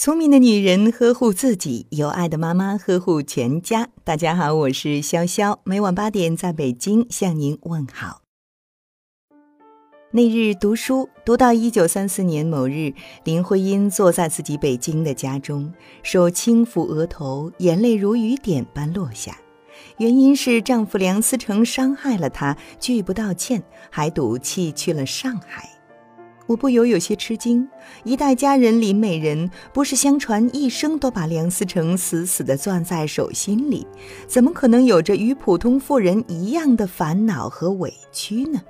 聪明的女人呵护自己，有爱的妈妈呵护全家。大家好，我是潇潇，每晚八点在北京向您问好。那日读书读到一九三四年某日，林徽因坐在自己北京的家中，手轻抚额头，眼泪如雨点般落下。原因是丈夫梁思成伤害了她，拒不道歉，还赌气去了上海。我不由有些吃惊，一代佳人林美人不是相传一生都把梁思成死死地攥在手心里，怎么可能有着与普通妇人一样的烦恼和委屈呢？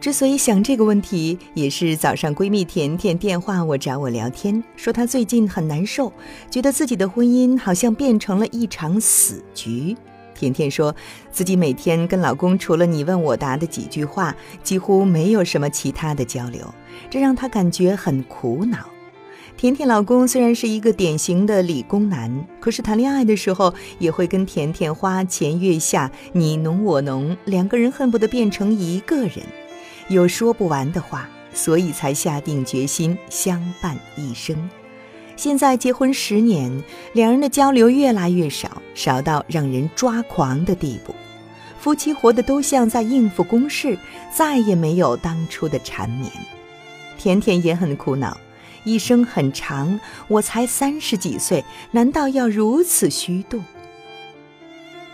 之所以想这个问题，也是早上闺蜜甜甜电话我找我聊天，说她最近很难受，觉得自己的婚姻好像变成了一场死局。甜甜说自己每天跟老公除了你问我答的几句话，几乎没有什么其他的交流，这让她感觉很苦恼。甜甜老公虽然是一个典型的理工男，可是谈恋爱的时候也会跟甜甜花前月下，你侬我侬，两个人恨不得变成一个人，有说不完的话，所以才下定决心相伴一生。现在结婚十年，两人的交流越来越少，少到让人抓狂的地步。夫妻活得都像在应付公事，再也没有当初的缠绵。甜甜也很苦恼，一生很长，我才三十几岁，难道要如此虚度？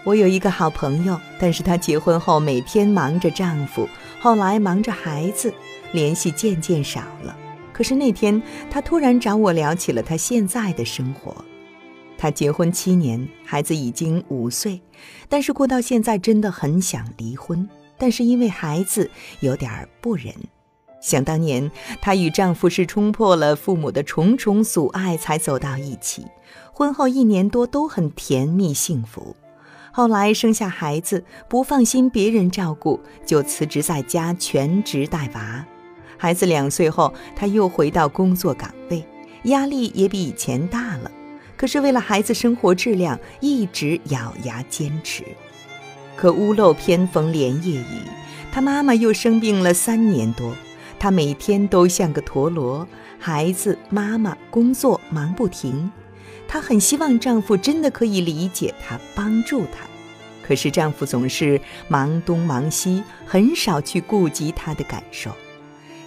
我有一个好朋友，但是她结婚后每天忙着丈夫，后来忙着孩子，联系渐渐少了。可是那天，她突然找我聊起了她现在的生活。她结婚七年，孩子已经五岁，但是过到现在真的很想离婚，但是因为孩子有点不忍。想当年，她与丈夫是冲破了父母的重重阻碍才走到一起，婚后一年多都很甜蜜幸福。后来生下孩子，不放心别人照顾，就辞职在家全职带娃。孩子两岁后，她又回到工作岗位，压力也比以前大了。可是为了孩子生活质量，一直咬牙坚持。可屋漏偏逢连夜雨，她妈妈又生病了三年多，她每天都像个陀螺，孩子、妈妈、工作忙不停。她很希望丈夫真的可以理解她，帮助她，可是丈夫总是忙东忙西，很少去顾及她的感受。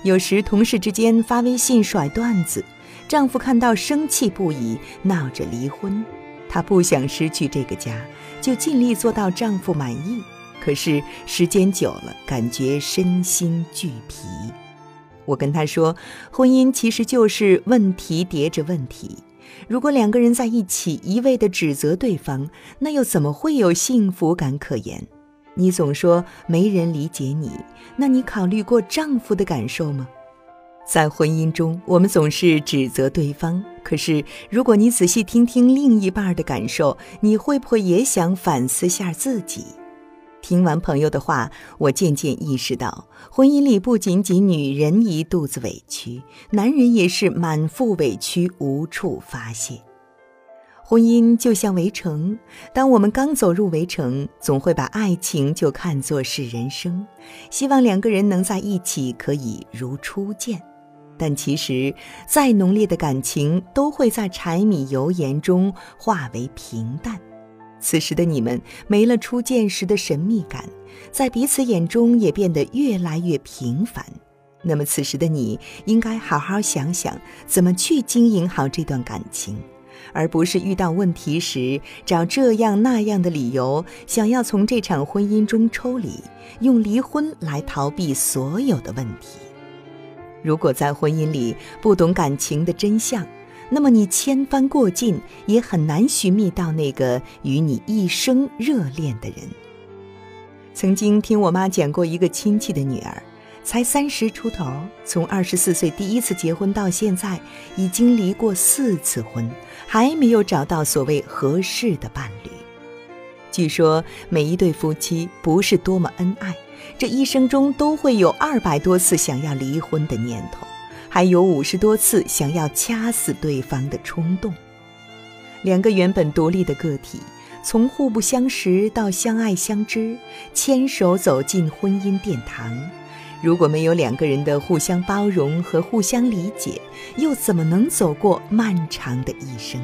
有时同事之间发微信甩段子，丈夫看到生气不已，闹着离婚。她不想失去这个家，就尽力做到丈夫满意。可是时间久了，感觉身心俱疲。我跟她说，婚姻其实就是问题叠着问题。如果两个人在一起一味地指责对方，那又怎么会有幸福感可言？你总说没人理解你，那你考虑过丈夫的感受吗？在婚姻中，我们总是指责对方，可是如果你仔细听听另一半的感受，你会不会也想反思下自己？听完朋友的话，我渐渐意识到，婚姻里不仅仅女人一肚子委屈，男人也是满腹委屈无处发泄。婚姻就像围城，当我们刚走入围城，总会把爱情就看作是人生，希望两个人能在一起，可以如初见。但其实，再浓烈的感情都会在柴米油盐中化为平淡。此时的你们没了初见时的神秘感，在彼此眼中也变得越来越平凡。那么，此时的你应该好好想想，怎么去经营好这段感情。而不是遇到问题时找这样那样的理由，想要从这场婚姻中抽离，用离婚来逃避所有的问题。如果在婚姻里不懂感情的真相，那么你千帆过尽也很难寻觅到那个与你一生热恋的人。曾经听我妈讲过一个亲戚的女儿。才三十出头，从二十四岁第一次结婚到现在，已经离过四次婚，还没有找到所谓合适的伴侣。据说每一对夫妻不是多么恩爱，这一生中都会有二百多次想要离婚的念头，还有五十多次想要掐死对方的冲动。两个原本独立的个体，从互不相识到相爱相知，牵手走进婚姻殿堂。如果没有两个人的互相包容和互相理解，又怎么能走过漫长的一生？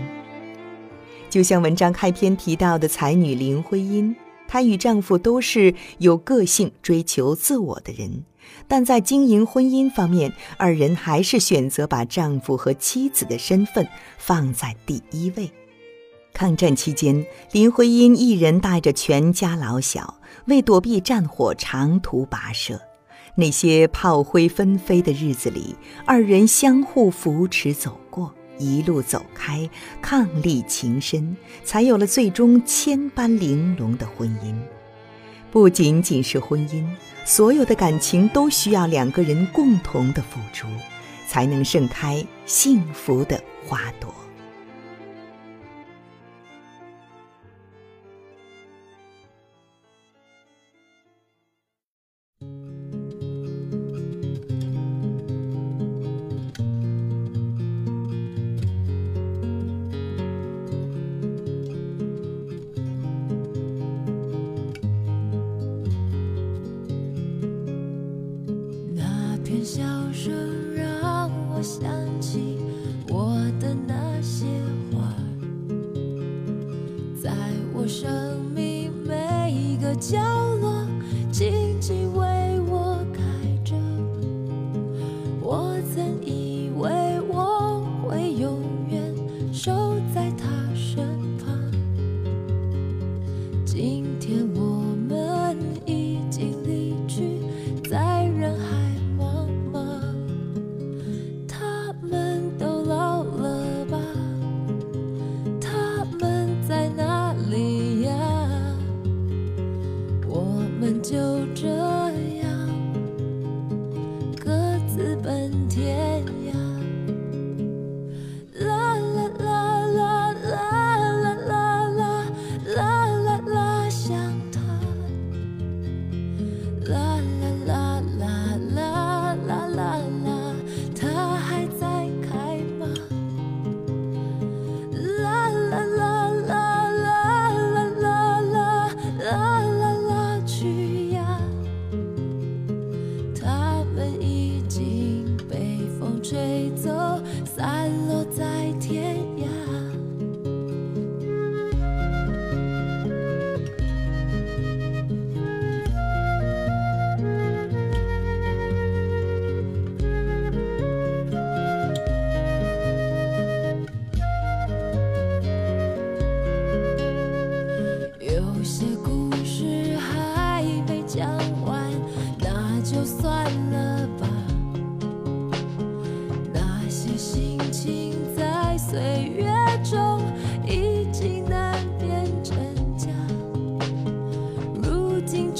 就像文章开篇提到的才女林徽因，她与丈夫都是有个性、追求自我的人，但在经营婚姻方面，二人还是选择把丈夫和妻子的身份放在第一位。抗战期间，林徽因一人带着全家老小，为躲避战火长途跋涉。那些炮灰纷飞的日子里，二人相互扶持走过，一路走开，伉俪情深，才有了最终千般玲珑的婚姻。不仅仅是婚姻，所有的感情都需要两个人共同的付出，才能盛开幸福的花朵。角落寂你走。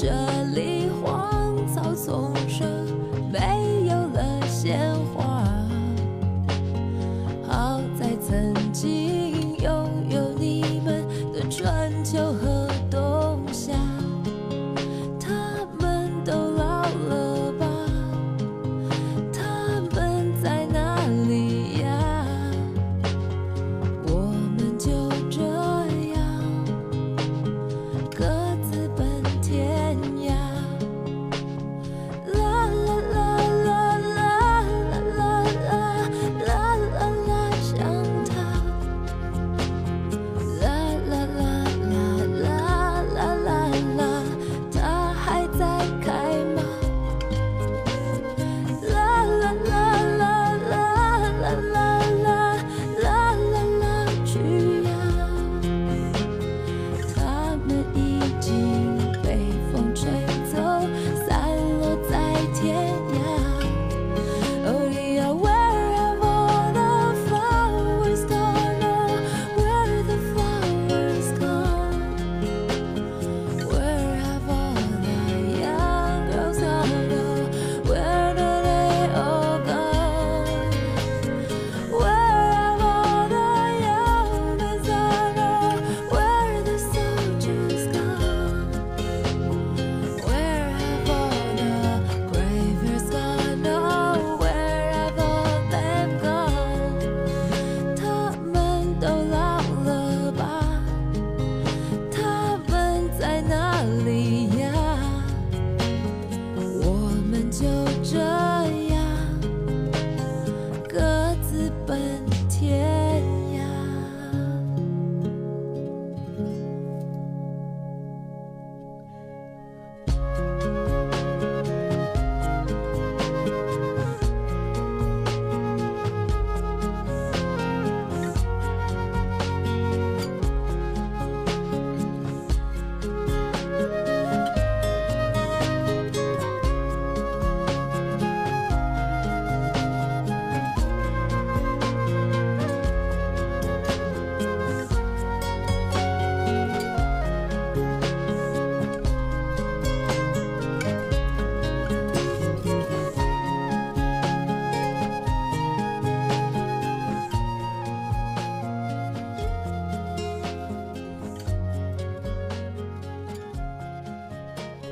just